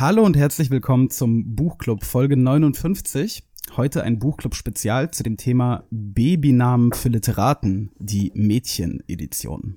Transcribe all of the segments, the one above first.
Hallo und herzlich willkommen zum Buchclub Folge 59. Heute ein Buchclub-Spezial zu dem Thema Babynamen für Literaten, die Mädchen-Edition.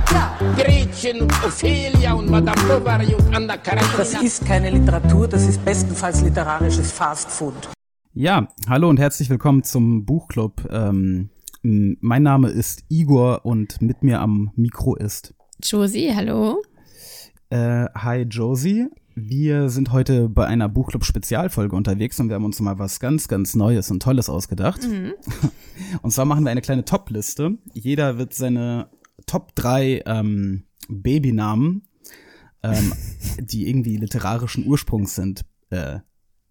Gretchen und Ophelia und Madame Bovary und Anna Karenina. Das ist keine Literatur, das ist bestenfalls literarisches Fastfood. Ja, hallo und herzlich willkommen zum Buchclub. Ähm, mein Name ist Igor und mit mir am Mikro ist Josie, hallo. äh, Hi Josie. Wir sind heute bei einer Buchclub-Spezialfolge unterwegs und wir haben uns mal was ganz, ganz Neues Top 3 ähm, Babynamen, ähm, die irgendwie literarischen Ursprungs sind, äh,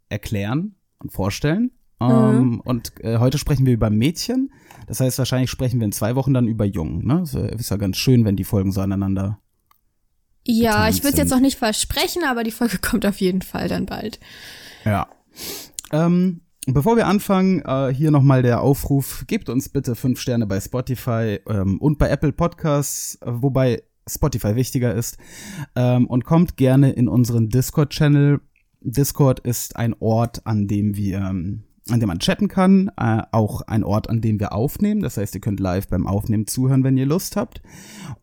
erklären und vorstellen. Ähm, Und äh, heute sprechen wir über Mädchen. Das heißt, wahrscheinlich sprechen wir in zwei Wochen dann über Jungen. Ne? Das ist ja ganz schön, wenn die Folgen so aneinander Ja, ich würde es jetzt noch nicht versprechen, aber die Folge kommt auf jeden Fall dann bald. Ja. Ähm, bevor wir anfangen, äh, hier nochmal der Aufruf, gebt uns bitte fünf Sterne bei Spotify ähm, und bei Apple Podcasts, äh, wobei Spotify wichtiger ist. Ähm, und kommt gerne in unseren Discord-Channel. Discord ist ein Ort, an dem wir, ähm, an dem man chatten kann, äh, auch ein Ort, an dem wir aufnehmen. Das heißt, ihr könnt live beim Aufnehmen zuhören, wenn ihr Lust habt.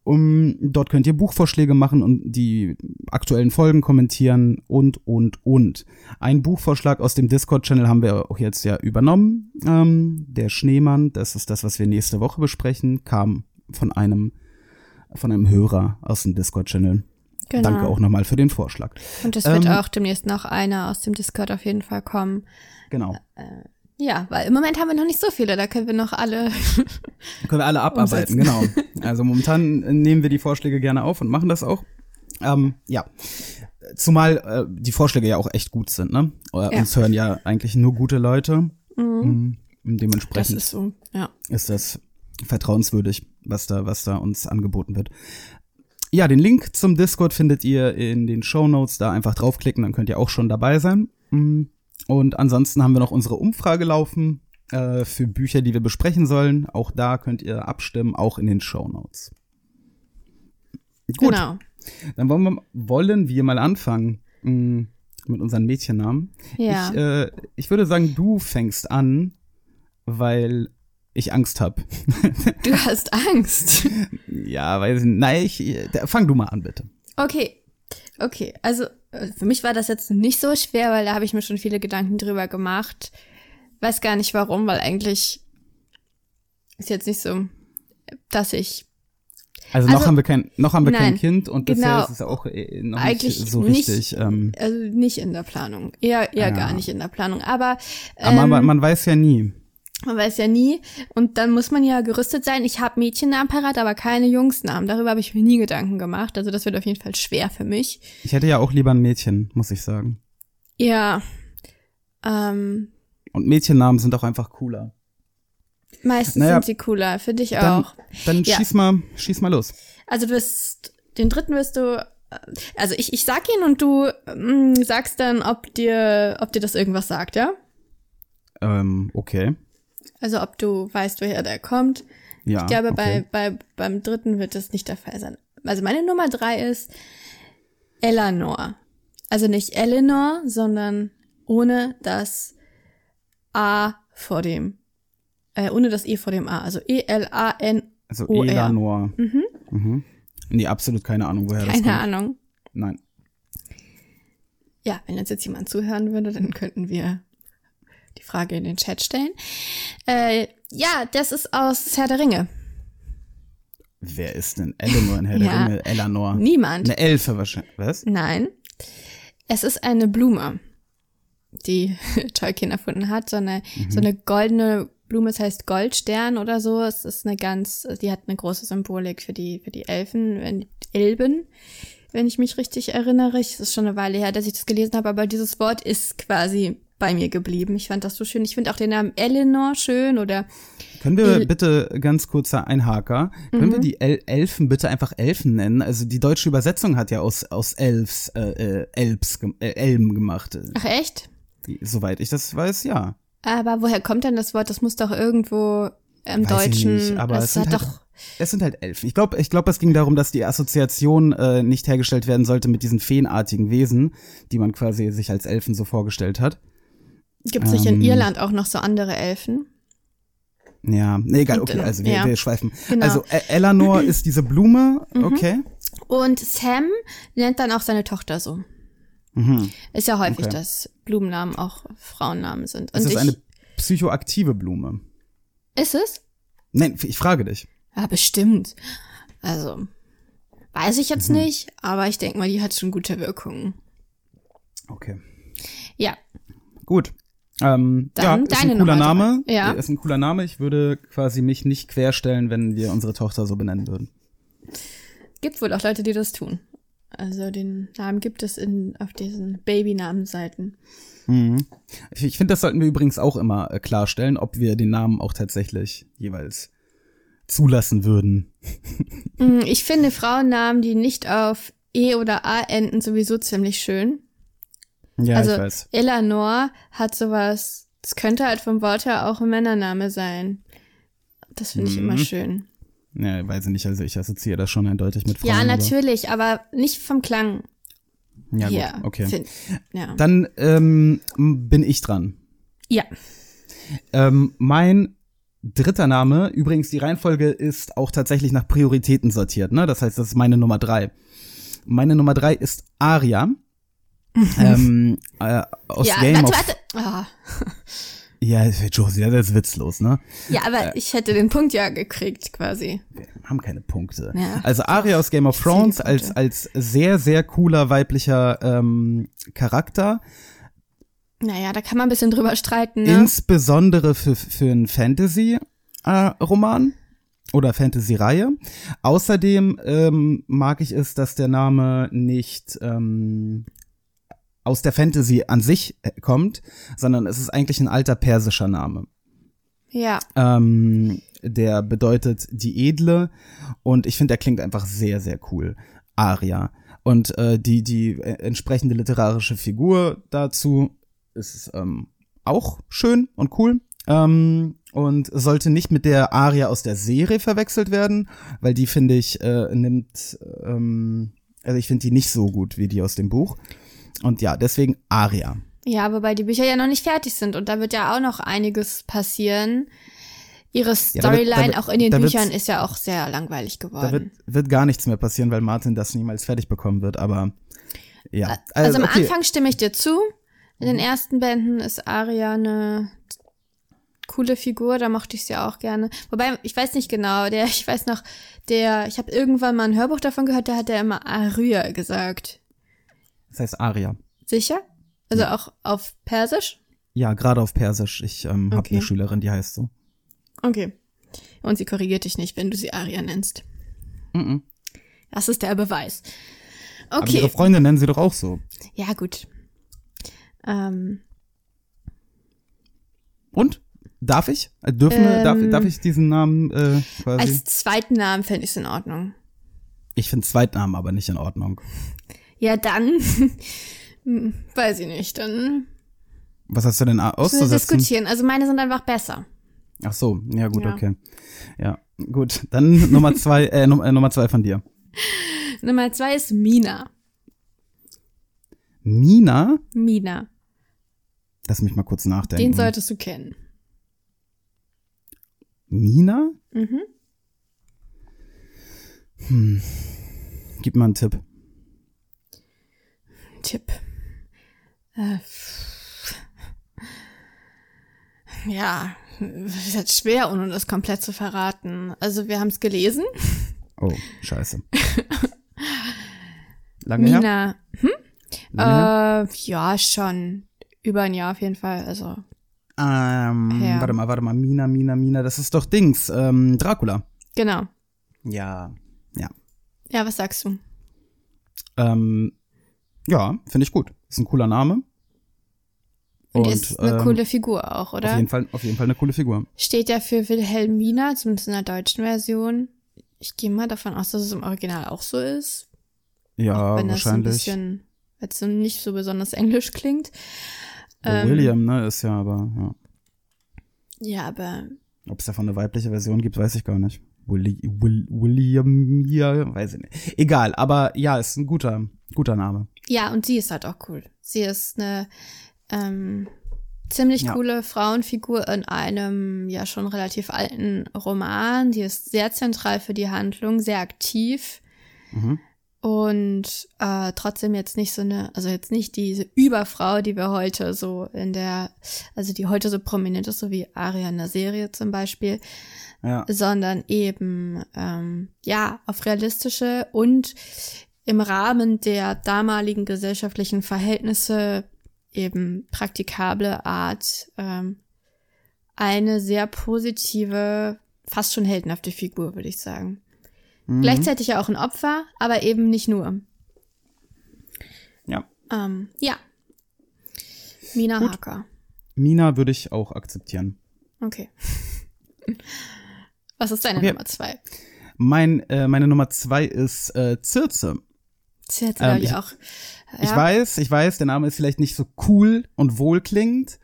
Um, dort könnt ihr Buchvorschläge machen und die aktuellen Folgen kommentieren und, und, und. Ein Buchvorschlag aus dem Discord-Channel haben wir auch jetzt ja übernommen. Ähm, der Schneemann, das ist das, was wir nächste Woche besprechen, kam von einem, von einem Hörer aus dem Discord-Channel. Genau. Danke auch nochmal für den Vorschlag. Und es wird Ähm, auch demnächst noch einer aus dem Discord auf jeden Fall kommen. Genau. Ja, weil im Moment haben wir noch nicht so viele, da können wir noch alle. Können wir alle abarbeiten, genau. Also momentan äh, nehmen wir die Vorschläge gerne auf und machen das auch. Ähm, ja. Zumal äh, die Vorschläge ja auch echt gut sind, ne? Äh, Ja. Uns hören ja eigentlich nur gute Leute. Mhm. Das Dementsprechend ist so, ja. ist das vertrauenswürdig, was da, was da uns angeboten wird. Ja, den Link zum Discord findet ihr in den Show Notes. Da einfach draufklicken, dann könnt ihr auch schon dabei sein. Mm. Und ansonsten haben wir noch unsere Umfrage laufen äh, für Bücher, die wir besprechen sollen. Auch da könnt ihr abstimmen, auch in den Show Notes. Gut, Genau. dann wollen wir, wollen wir mal anfangen mm, mit unseren Mädchennamen. Ja. Ich, äh, ich würde sagen, du fängst an, weil ich Angst habe. Du hast Angst. Ja, nicht. Nein, ich, da, fang du mal an, bitte. Okay. Okay, also äh, für mich war das jetzt nicht so schwer, weil da habe ich mir schon viele Gedanken drüber gemacht. Weiß gar nicht warum, weil eigentlich ist jetzt nicht so, dass ich Also, noch Also, haben wir kein, noch haben wir kein nein, Kind und bisher genau. ist es auch äh, noch Eigentlich nicht so nicht. richtig. ähm, also nicht in der Planung, eher eher Ja. gar nicht in der Planung, aber aber ähm, man, man weiß ja nie. Man weiß ja nie. Und dann muss man ja gerüstet sein. Ich habe Mädchennamen parat, aber keine Jungsnamen. Darüber habe ich mir nie Gedanken gemacht. Also das wird auf jeden Fall schwer für mich. Ich hätte ja auch lieber ein Mädchen, muss ich sagen. Ja. Ähm, Und Mädchennamen sind auch einfach cooler. meistens Naja, sind sie cooler. Für dich Dann, auch. dann Ja. schieß mal, schieß mal los. Also du wirst, den dritten wirst du, äh, also ich, ich sag ihn und du ähm, sagst dann, ob dir, ob dir das irgendwas sagt, ja? Ähm, okay. Also ob du weißt, woher der kommt. Ja. Ich glaube, okay. bei, bei, beim dritten wird das nicht der Fall sein. Also meine Nummer drei ist Eleanor. Also nicht Eleanor, sondern ohne das A vor dem, äh, ohne das E vor dem A. Also E-L-A-N. Also OR. Elanor. Mhm. mhm. Nee, absolut keine Ahnung, woher das Keine kommt. Ahnung. Nein. Ja, wenn uns jetzt jemand zuhören würde, dann könnten wir die Frage in den Chat stellen. Äh, ja, das ist aus Herr der Ringe. Wer ist denn Eleanor in Herr Ja. der Ringe? Eleanor. Niemand. Eine Elfe wahrscheinlich. Was? Nein. Es ist eine Blume, die Tolkien erfunden hat. So eine, so eine goldene Blume, es heißt Goldstern oder so. Es ist eine ganz, die hat eine große Symbolik für die, für die Elfen, wenn, Elben, wenn ich mich richtig erinnere. Es ist schon eine Weile her, dass ich das gelesen habe, aber dieses Wort ist quasi bei mir geblieben. Ich fand das so schön. Ich finde auch den Namen Eleanor schön oder Können wir El- bitte ganz kurzer Einhaker, können Mhm. wir die El Elfen bitte einfach Elfen nennen? Also die deutsche Übersetzung hat ja aus, aus Elfs, äh, äh, Elbs, äh, Elben gemacht. ach echt? Soweit ich das weiß, ja. Aber woher kommt denn das Wort? Das muss doch irgendwo im Weiß ich Deutschen. nicht, aber es sind hat halt, doch. es sind halt Elfen. Ich glaube, ich glaube, es ging darum, dass die Assoziation äh, nicht hergestellt werden sollte mit diesen feenartigen Wesen, die man quasi sich als Elfen so vorgestellt hat. Gibt es nicht in ähm, Irland auch noch so andere Elfen? Ja, nee, egal, okay, äh, also wir, ja. wir schweifen. Genau. Also E- Eleanor ist diese Blume, Mhm. okay. Und Sam nennt dann auch seine Tochter so. Mhm. Ist ja häufig, Okay. dass Blumennamen auch Frauennamen sind. Und Es ist ich, eine psychoaktive Blume. ist es? Nein, ich frage dich. Ja, bestimmt. Also, weiß ich Mhm. jetzt nicht, aber ich denke mal, die hat schon gute Wirkungen. Okay. Ja, Gut. Ähm, Dann ja, ist ein cooler. Name. Ja. Ist ein cooler Name. Ich würde quasi mich nicht querstellen, wenn wir unsere Tochter so benennen würden. gibt wohl auch Leute, die das tun. Also den Namen gibt es in, auf diesen Babynamenseiten. Mhm. Ich, ich finde, das sollten wir übrigens auch immer äh, klarstellen, ob wir den Namen auch tatsächlich jeweils zulassen würden. Mm, Ich finde Frauennamen, die nicht auf E oder A enden, sowieso ziemlich schön. Ja, also ich weiß. Eleanor hat sowas, das könnte halt vom Wort her auch ein Männername sein. Das finde ich Mhm. immer schön. Ja, weiß ich nicht. Also ich assoziiere das schon eindeutig mit Frauen. ja, aber- natürlich, aber nicht vom Klang Ja, her. gut, okay. Find, ja. Dann ähm, bin ich dran. ja. Ähm, mein dritter Name, übrigens die Reihenfolge ist auch tatsächlich nach Prioritäten sortiert, ne? Das heißt, das ist meine Nummer drei. Meine Nummer drei ist Aria. Ähm, äh, aus ja, Game warte, warte. Ah. Ja, Josie, das ist witzlos, ne? Ja, aber ich hätte den Punkt ja gekriegt, quasi. Wir haben keine Punkte. Ja, also Aria aus Game of Thrones als als sehr sehr cooler weiblicher ähm, Charakter, Naja, da kann man ein bisschen drüber streiten, ne? insbesondere für für einen Fantasy äh, oder Fantasy-Reihe. Außerdem ähm, mag ich es, dass der Name nicht ähm, aus der Fantasy an sich äh, kommt, sondern es ist eigentlich ein alter persischer Name. ja. Ähm, der bedeutet die Edle und ich finde, der klingt einfach sehr, sehr cool. Aria. Und äh, die, die äh, entsprechende literarische Figur dazu ist ähm, auch schön und cool. Ähm, und sollte nicht mit der Aria aus der Serie verwechselt werden, weil die finde ich äh, nimmt, ähm, also ich finde die nicht so gut wie die aus dem Buch. Und ja, deswegen Aria. Ja, wobei die Bücher ja noch nicht fertig sind und da wird ja auch noch einiges passieren. Ihre Ja, da wird- Storyline da wird- auch in den da Büchern ist ja auch sehr langweilig Da geworden. wird, wird gar nichts mehr passieren, weil Martin das niemals fertig bekommen wird, aber ja. also am okay. Mhm. Anfang stimme ich dir zu. In den ersten Bänden ist Aria eine coole Figur, da mochte ich sie auch gerne. Wobei, ich weiß nicht genau, der, ich weiß noch, der, ich habe irgendwann mal ein Hörbuch davon gehört, da hat er immer Aria gesagt. Das heißt Aria. Sicher? Also auch auf Persisch? Ja, gerade auf Persisch. Ich ähm, habe Okay. eine Schülerin, die heißt so. Okay. Und sie korrigiert dich nicht, wenn du sie Aria nennst. Mhm. Das ist der Beweis. Aber Okay. ihre Freunde nennen sie doch auch so. Ja, gut. Ähm, Und? Darf ich? Äh, Dürfen wir, darf, Ähm, darf ich diesen Namen äh, quasi? als zweiten Namen fände ich es in Ordnung. ich finde Zweitnamen aber nicht in Ordnung. Ja, dann. Hm, Weiß ich nicht. Dann Was hast du denn auszusetzen? diskutieren. Also meine sind einfach besser. Ach so, ja gut, Ja. okay. Ja, gut. Dann Nummer zwei, äh, Num äh, Nummer zwei von dir. Nummer zwei ist Mina. Mina? Mina. Lass mich mal kurz nachdenken. Den solltest du kennen. Mina? Mhm. Hm. Gib mal einen Tipp. Tipp. Äh, ja, ist jetzt schwer, ohne das komplett zu verraten. Also wir haben es gelesen. Oh, scheiße. Lange her? Mina. Lange her? Äh, ja, schon. Über ein Jahr auf jeden Fall. Also, Ähm, Ja. warte mal, warte mal. Mina, Mina, Mina. Das ist doch Dings. Ähm, Dracula. genau. Ja. Ja. Ja, was sagst du? Ähm, ja, finde ich gut. Ist ein cooler Name. Und ist eine ähm, coole Figur auch, oder? Auf jeden, Fall, auf jeden Fall eine coole Figur. Steht ja für Wilhelmina, zumindest in der deutschen Version. Ich gehe mal davon aus, dass es im Original auch so ist. Ja, wenn das so ein wahrscheinlich. bisschen, jetzt nicht so besonders englisch klingt. Ähm, William, ne, ist ja aber, ja. Ja, aber Ob es davon eine weibliche Version gibt, weiß ich gar nicht. Willi, Will, William, ja, weiß ich nicht. Egal, aber ja, ist ein guter, guter Name. Ja, und sie ist halt auch cool. Sie ist eine ähm, ziemlich Ja. coole Frauenfigur in einem ja schon relativ alten Roman. Die ist sehr zentral für die Handlung, sehr aktiv. Mhm. Und äh, trotzdem jetzt nicht so eine, also jetzt nicht diese Überfrau, die wir heute so in der, also die heute so prominent ist, so wie Aria in der Serie zum Beispiel, Ja. sondern eben ähm, ja auf realistische und im Rahmen der damaligen gesellschaftlichen Verhältnisse eben praktikable Art ähm, eine sehr positive, fast schon heldenhafte Figur, würde ich sagen. Mhm. Gleichzeitig ja auch ein Opfer, aber eben nicht nur. Ja. Ähm, ja. Mina Gut. Harker. Mina würde ich auch akzeptieren. Okay. Was ist deine Okay. Nummer zwei? Mein, äh, meine Nummer zwei ist äh, Circe. Das hätte Ähm, ich ich- auch. Ich weiß, ich weiß, der Name ist vielleicht nicht so cool und wohlklingend.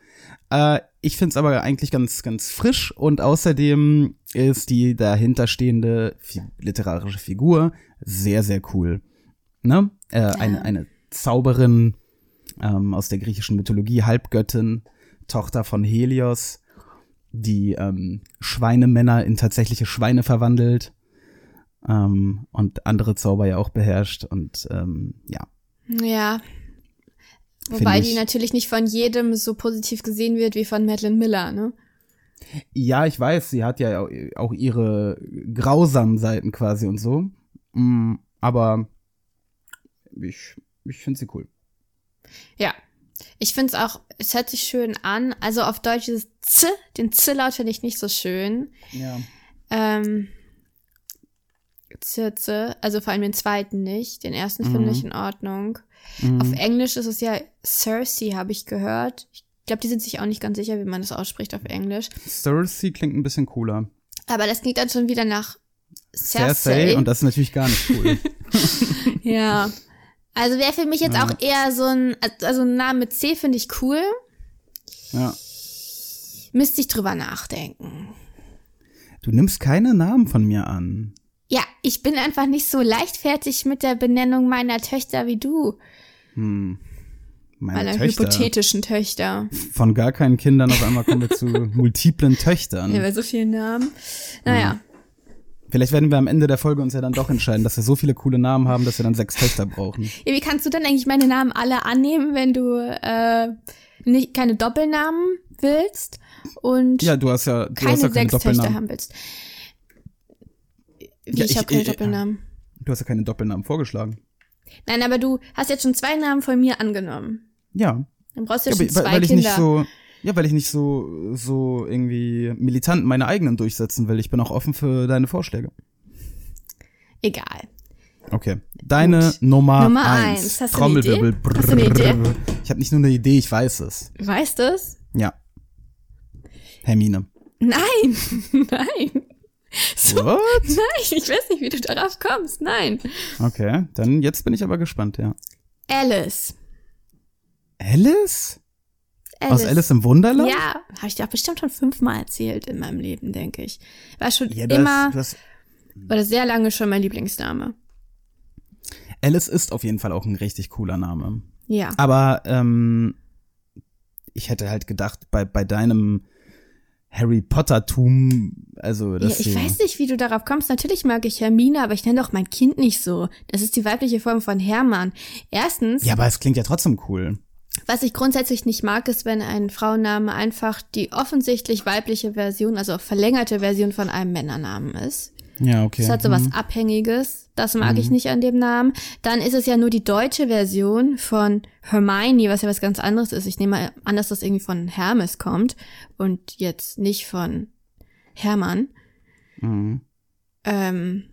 Äh, ich find's aber eigentlich ganz, ganz frisch und außerdem ist die dahinterstehende fi literarische Figur sehr, sehr cool. Ne? Äh, eine, eine Zauberin ähm, aus der griechischen Mythologie, Halbgöttin, Tochter von Helios, die ähm, Schweinemänner in tatsächliche Schweine verwandelt ähm, und andere Zauber ja auch beherrscht und ähm, ja, Ja. Wobei Find die ich- natürlich nicht von jedem so positiv gesehen wird wie von Madeline Miller, ne? Ja, ich weiß, sie hat ja auch ihre grausamen Seiten quasi und so. Mm, Aber ich, ich finde sie cool. Ja. Ich find's auch, es hört sich schön an. Also auf Deutsch dieses Z, den Z-Laut finde ich nicht so schön. Ja. Ähm, Zirze, also vor allem den zweiten nicht. Den ersten finde Mhm. ich in Ordnung. Auf Englisch ist es ja Cersei, habe ich gehört. Ich glaube, die sind sich auch nicht ganz sicher, wie man das ausspricht auf Englisch. Cersei klingt ein bisschen cooler. Aber das klingt dann schon wieder nach Cersei. Cersei und das ist natürlich gar nicht cool. Ja. Also wäre für mich jetzt Ja. auch eher so ein, also ein Name mit C finde ich cool. ja. Müsste ich drüber nachdenken. Du nimmst keine Namen von mir an. Ja, ich bin einfach nicht so leichtfertig mit der Benennung meiner Töchter wie du. Meine Meiner Töchter. hypothetischen Töchter. Von gar keinen Kindern auf einmal kommen wir zu multiplen Töchtern. Ja, bei so vielen Namen. Naja. Vielleicht werden wir am Ende der Folge uns ja dann doch entscheiden, dass wir so viele coole Namen haben, dass wir dann sechs Töchter brauchen. Ja, wie kannst du dann eigentlich meine Namen alle annehmen, wenn du äh, nicht keine Doppelnamen willst und Ja, du hast ja, du keine hast ja keine sechs Töchter Doppelnamen. haben willst? Wie, Ja, ich, ich- habe keine ich- Doppelnamen. Du hast ja keine Doppelnamen vorgeschlagen. Nein, aber du hast jetzt schon zwei Namen von mir angenommen. Ja. Dann brauchst du ja schon weil, zwei weil ich Kinder. nicht so, ja, weil ich nicht so, so irgendwie militant meine eigenen durchsetzen will. Ich bin auch offen für deine Vorschläge. Egal. Okay. Deine Nummer, Nummer eins. eins. Trommelwirbel. Idee? Hast du eine Idee? Ich habe nicht nur eine Idee, ich weiß es. Weißt du es? Ja. Hermine. Nein, nein. So, What? nein, ich weiß nicht, wie du darauf kommst. Nein. Okay, dann jetzt bin ich aber gespannt, ja. Alice. Alice? Alice. Aus Alice im Wunderland? Ja, habe ich dir auch bestimmt schon fünfmal erzählt in meinem Leben, denke ich. War schon Ja, du immer hast, oder sehr lange schon mein Lieblingsname. Alice ist auf jeden Fall auch ein richtig cooler Name. Ja. Aber ähm, ich hätte halt gedacht, bei, bei deinem Harry Potter-Tum, also Ja, das ich weiß nicht, wie du darauf kommst. Natürlich mag ich Hermine, aber ich nenne doch mein Kind nicht so. Das ist die weibliche Form von Hermann. Erstens, Ja, aber es klingt ja trotzdem cool. was ich grundsätzlich nicht mag, ist, wenn ein Frauenname einfach die offensichtlich weibliche Version, also verlängerte Version von einem Männernamen ist. Ja, okay. Es hat so was Mhm. Abhängiges. Das mag ich nicht an dem Namen. Dann ist es ja nur die deutsche Version von Hermione, was ja was ganz anderes ist. Ich nehme an, dass das irgendwie von Hermes kommt und jetzt nicht von Hermann. Mhm. Ähm,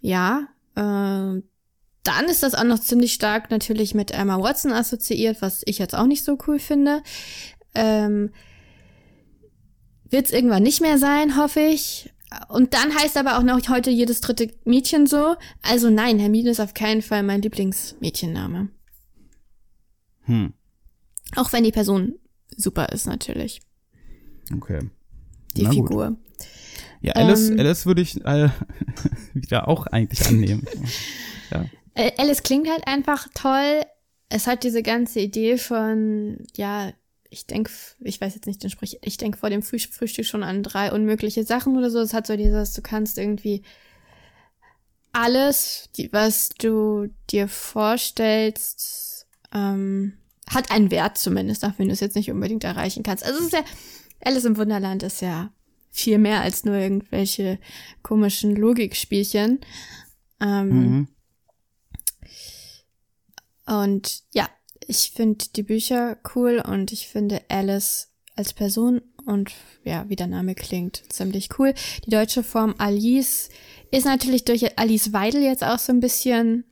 ja, ähm, dann ist das auch noch ziemlich stark natürlich mit Emma Watson assoziiert, was ich jetzt auch nicht so cool finde. Ähm, Wird es irgendwann nicht mehr sein, hoffe ich. Und dann heißt aber auch noch heute jedes dritte Mädchen so. Also nein, Hermine ist auf keinen Fall mein Lieblingsmädchenname. Hm, Auch wenn die Person super ist, natürlich. okay. Die Na gut. Figur. Ja, Alice, Ähm. Alice würde ich äh, wieder auch eigentlich annehmen. ja. Äh, Alice klingt halt einfach toll. Es hat diese ganze Idee von, ja, ich denke, ich weiß jetzt nicht den Sprich, ich denke vor dem Früh Frühstück schon an drei unmögliche Sachen oder so. Es hat so dieses, du kannst irgendwie alles, die, was du dir vorstellst, ähm, hat einen Wert zumindest, auch wenn du es jetzt nicht unbedingt erreichen kannst. Also es ist ja, Alice im Wunderland ist ja viel mehr als nur irgendwelche komischen Logikspielchen. Ähm, Mhm. und ja, ich finde die Bücher cool und ich finde Alice als Person und ja, wie der Name klingt, ziemlich cool. Die deutsche Form Alice ist natürlich durch Alice Weidel jetzt auch so ein bisschen,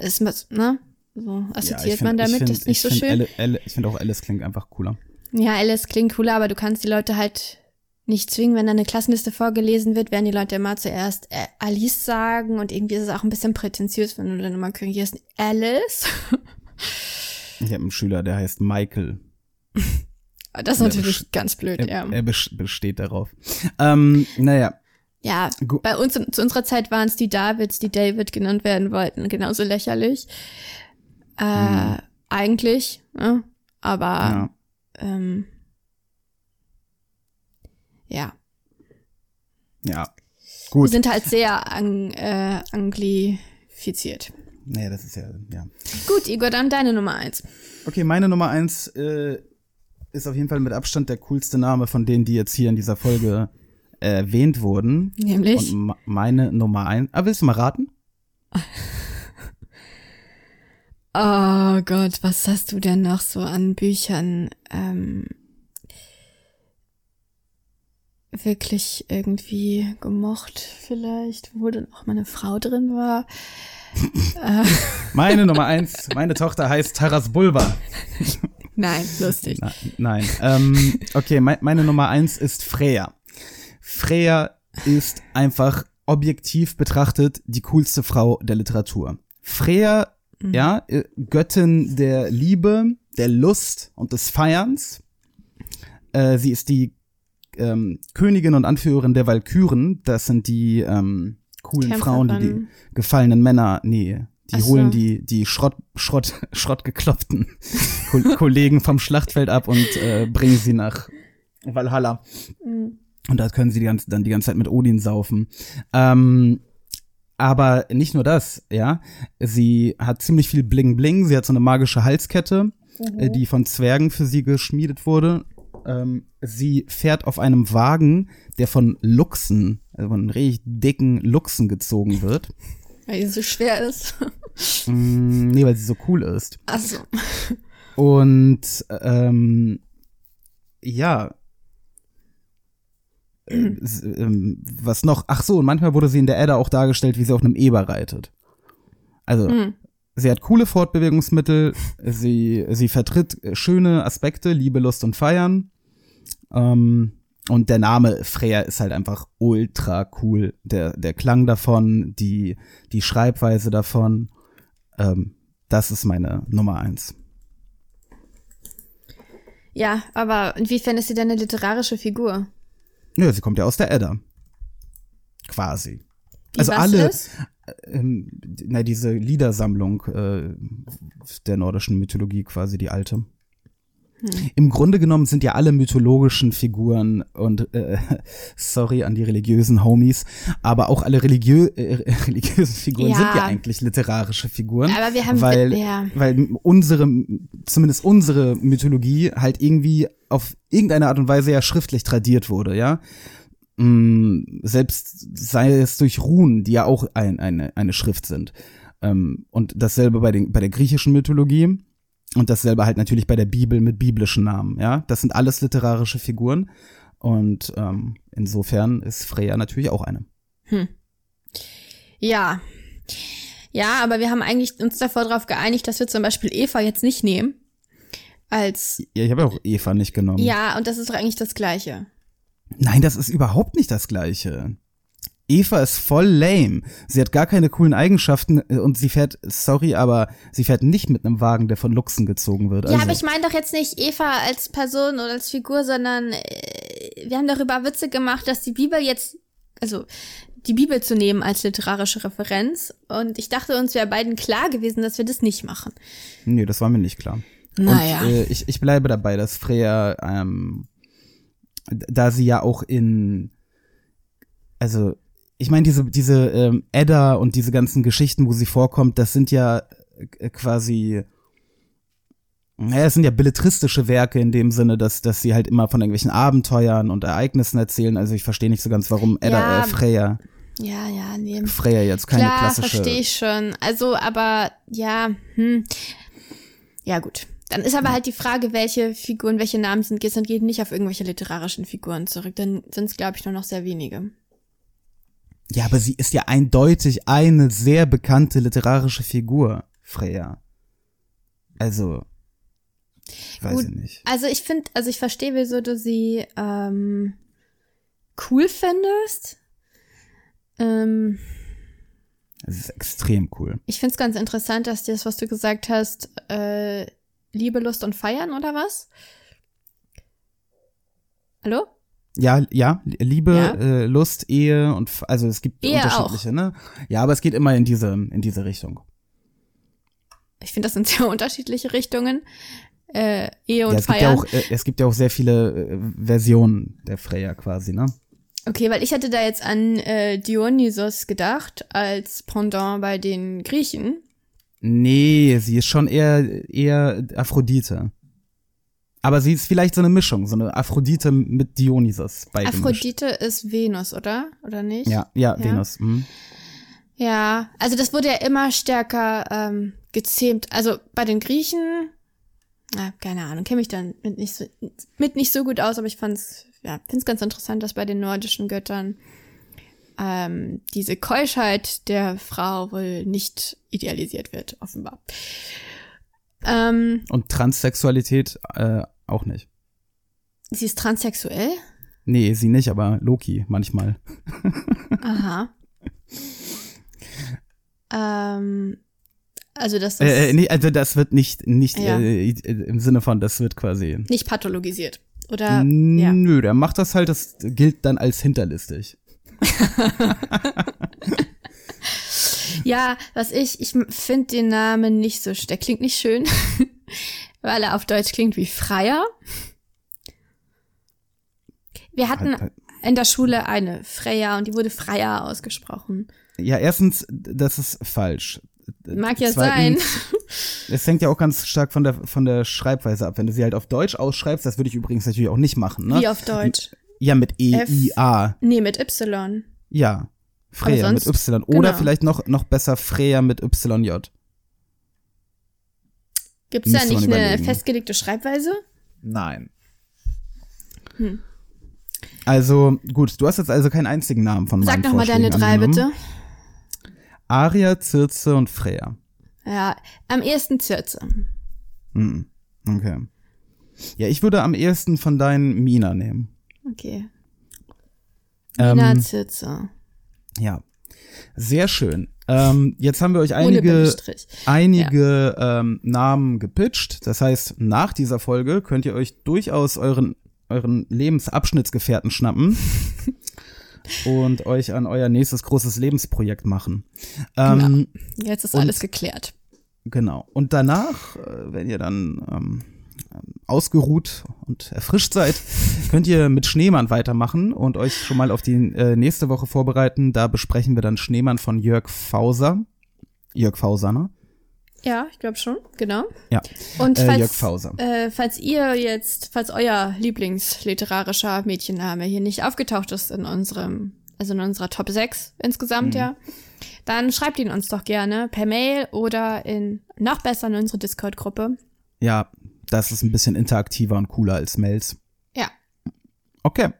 ist, ne? So assoziiert Ja, ich man find- damit, find- das ist nicht ich so find schön. Elle, Elle, ich finde auch Alice klingt einfach cooler. Ja, Alice klingt cooler, aber du kannst die Leute halt nicht zwingen, wenn da eine Klassenliste vorgelesen wird, werden die Leute immer zuerst äh, Alice sagen und irgendwie ist es auch ein bisschen prätentiös, wenn du dann immer korrigierst, Alice. Ich habe einen Schüler, der heißt Michael. Das ist natürlich ganz blöd, Er, ja. er bes- besteht darauf. Ähm, naja, Ja, Gu- bei uns zu unserer Zeit waren es die Davids, die David genannt werden wollten, genauso lächerlich. Äh, eigentlich, ne? aber Hm. ja. ähm, ja. ja. Wir Gut. sind halt sehr ang, äh, anglifiziert. Naja, das ist ja, ja. Gut, Igor, dann deine Nummer eins. Okay, meine Nummer eins äh, ist auf jeden Fall mit Abstand der coolste Name von denen, die jetzt hier in dieser Folge erwähnt wurden. Nämlich? Und meine Nummer eins. Ah, willst du mal raten? Oh Gott, was hast du denn noch so an Büchern ähm, wirklich irgendwie gemocht vielleicht, wo dann auch meine Frau drin war? Meine Nummer eins, meine Tochter heißt Taras Bulba. nein, lustig. Na, nein. Ähm, okay, mei- meine Nummer eins ist Freya. Freya ist einfach objektiv betrachtet die coolste Frau der Literatur. Freya, ja, äh, Göttin der Liebe, der Lust und des Feierns. Äh, sie ist die ähm, Königin und Anführerin der Valkyren. Das sind die ähm, coolen Frauen, die die gefallenen Männer, nee, die Ach so. holen die, die Schrott, Schrott, Schrottgeklopften Ko Kollegen vom Schlachtfeld ab und äh, bringen sie nach Valhalla. Mhm. Und da können sie die ganze, dann die ganze Zeit mit Odin saufen. Ähm, aber nicht nur das, ja. Sie hat ziemlich viel Bling Bling. Sie hat so eine magische Halskette, äh, die von Zwergen für sie geschmiedet wurde. Ähm, sie fährt auf einem Wagen, der von Luchsen, also von richtig dicken Luchsen gezogen wird. Weil die so schwer ist. Mm, nee, weil sie so cool ist. Achso. Und ähm, ja. Äh, s- ähm, was noch? Ach so, und manchmal wurde sie in der Edda auch dargestellt, wie sie auf einem Eber reitet. Also, Hm. sie hat coole Fortbewegungsmittel, sie, sie vertritt schöne Aspekte, Liebe, Lust und Feiern. Ähm, und der Name Freya ist halt einfach ultra cool. Der, der Klang davon, die, die Schreibweise davon. Ähm, das ist meine Nummer eins. Ja, aber inwiefern ist sie denn eine literarische Figur? Ja, sie kommt ja aus der Edda. Quasi. Die also was alle, ist? ähm, na, diese Liedersammlung äh, der nordischen Mythologie, quasi die alte. Hm. Im Grunde genommen sind ja alle mythologischen Figuren und äh, sorry an die religiösen Homies, aber auch alle religiö äh, religiösen Figuren Ja. sind ja eigentlich literarische Figuren, Aber wir haben- weil ja. weil unsere zumindest unsere Mythologie halt irgendwie auf irgendeine Art und Weise ja schriftlich tradiert wurde, ja. Mm, selbst sei es durch Runen, die ja auch ein, eine, eine Schrift sind. Ähm, und dasselbe bei, den, bei der griechischen Mythologie und dasselbe halt natürlich bei der Bibel mit biblischen Namen, ja. Das sind alles literarische Figuren und ähm, insofern ist Freya natürlich auch eine. Ja. Ja, aber wir haben eigentlich uns davor darauf geeinigt, dass wir zum Beispiel Eva jetzt nicht nehmen. Als, Ja, ich habe ja auch Eva nicht genommen. ja, und das ist doch eigentlich das Gleiche. Nein, das ist überhaupt nicht das Gleiche. Eva ist voll lame. Sie hat gar keine coolen Eigenschaften äh, und sie fährt, sorry, aber sie fährt nicht mit einem Wagen, der von Luchsen gezogen wird. Ja, Also, aber ich meine doch jetzt nicht Eva als Person oder als Figur, sondern äh, wir haben darüber Witze gemacht, dass die Bibel jetzt, also die Bibel zu nehmen als literarische Referenz. Und ich dachte, uns wäre beiden klar gewesen, dass wir das nicht machen. nee, das war mir nicht klar. Naja. Und äh, ich, ich bleibe dabei, dass Freya, ähm, da sie ja auch in, also ich meine, diese, diese ähm, Edda und diese ganzen Geschichten, wo sie vorkommt, das sind ja äh, quasi, naja, es sind ja belletristische Werke in dem Sinne, dass, dass sie halt immer von irgendwelchen Abenteuern und Ereignissen erzählen. Also ich verstehe nicht so ganz, warum Edda, Ja. äh, Freya, Ja, ja, nee. Freya jetzt keine Klar, klassische. verstehe ich schon. Also, aber ja, hm. Ja, gut. Dann ist aber halt die Frage, welche Figuren, welche Namen sind und geht nicht auf irgendwelche literarischen Figuren zurück. Dann sind es, glaube ich, nur noch sehr wenige. Ja, aber sie ist ja eindeutig eine sehr bekannte literarische Figur, Freya. Also, weiß Gut. ich nicht. Also ich finde, also ich verstehe, wieso du sie ähm, cool findest. Ähm, Es ist extrem cool. ich finde es ganz interessant, dass das, was du gesagt hast, äh, Liebe, Lust und Feiern oder was? Hallo? Ja, ja, Liebe, Ja. Äh, Lust, Ehe und also es gibt Ehe unterschiedliche, ne? Ja, aber es geht immer in diese in diese Richtung. Ich finde, das sind sehr unterschiedliche Richtungen. Äh, Ehe und ja, es gibt ja Feiern. auch äh, es gibt ja auch sehr viele äh, Versionen der Freya quasi, ne? Okay, weil ich hatte da jetzt an äh, Dionysos gedacht, als Pendant bei den Griechen. Nee, sie ist schon eher eher Aphrodite. Aber sie ist vielleicht so eine Mischung, so eine Aphrodite mit Dionysos. Aphrodite ist Venus, oder? Oder nicht? Ja, ja, Ja. Venus. Mhm. Ja, also das wurde ja immer stärker ähm, gezähmt. Also bei den Griechen, na, keine Ahnung, kenne mich dann mit nicht, so, mit nicht so gut aus, aber ich fand's, ja, find's ganz interessant, dass bei den nordischen Göttern ähm, diese Keuschheit der Frau wohl nicht idealisiert wird, offenbar. Ähm, Und Transsexualität äh, auch nicht. sie ist transsexuell? Nee, sie nicht, aber Loki manchmal. Aha. ähm, also das Äh, äh, nee, also das wird nicht, nicht Ja. äh, im Sinne von, das wird quasi. nicht pathologisiert. Oder ja. Nö, der macht das halt, das gilt dann als hinterlistig. Ja, was ich, ich finde den Namen nicht so, der klingt nicht schön, weil er auf Deutsch klingt wie Freier. Wir hatten in der Schule eine Freya und die wurde Freier ausgesprochen. Ja, erstens, das ist falsch. Mag ja sein. Zweitens, Es hängt ja auch ganz stark von der, von der Schreibweise ab. Wenn du sie halt auf Deutsch ausschreibst, das würde ich übrigens natürlich auch nicht machen, ne? Wie auf Deutsch. Ja, mit E-I-A. Nee, mit Y. Ja. Freya mit Y. Oder genau. vielleicht noch, noch besser Freya mit YJ. Gibt's da Müsste man nicht eine festgelegte Schreibweise? Nein. Hm. Also, gut, du hast jetzt also keinen einzigen Namen von Sag meinen noch mal deine drei, bitte. Aria, Circe und Freya. Ja, am ehesten Zirze. Hm, okay. Ja, ich würde am ehesten von deinen Mina nehmen. Okay. Ähm, Mina Zirze. Ja. Sehr schön. Ähm, jetzt haben wir euch einige, einige ähm, Namen gepitcht. Das heißt, nach dieser Folge könnt ihr euch durchaus euren, euren Lebensabschnittsgefährten schnappen und euch an euer nächstes großes Lebensprojekt machen. Ähm, Jetzt ist alles geklärt. Genau. Und danach, äh, wenn ihr dann ähm, ausgeruht und erfrischt seid, könnt ihr mit Schneemann weitermachen und euch schon mal auf die äh, nächste Woche vorbereiten. Da besprechen wir dann Schneemann von Jörg Fauser. Jörg Fauser, ne? Ja, ich glaube schon, genau. Ja. Und Äh, falls, Jörg Fauser. Äh, falls ihr jetzt, falls euer Lieblingsliterarischer Mädchenname hier nicht aufgetaucht ist in unserem, also in unserer Top 6 insgesamt, Mhm. ja, dann schreibt ihn uns doch gerne per Mail oder in, noch besser in unsere Discord-Gruppe. Ja, das ist ein bisschen interaktiver und cooler als Mails. Ja. Okay.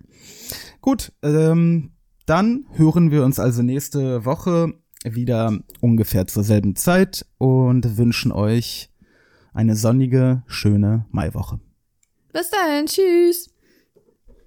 Gut, ähm, dann hören wir uns also nächste Woche wieder ungefähr zur selben Zeit und wünschen euch eine sonnige, schöne Maiwoche. Bis dahin, tschüss.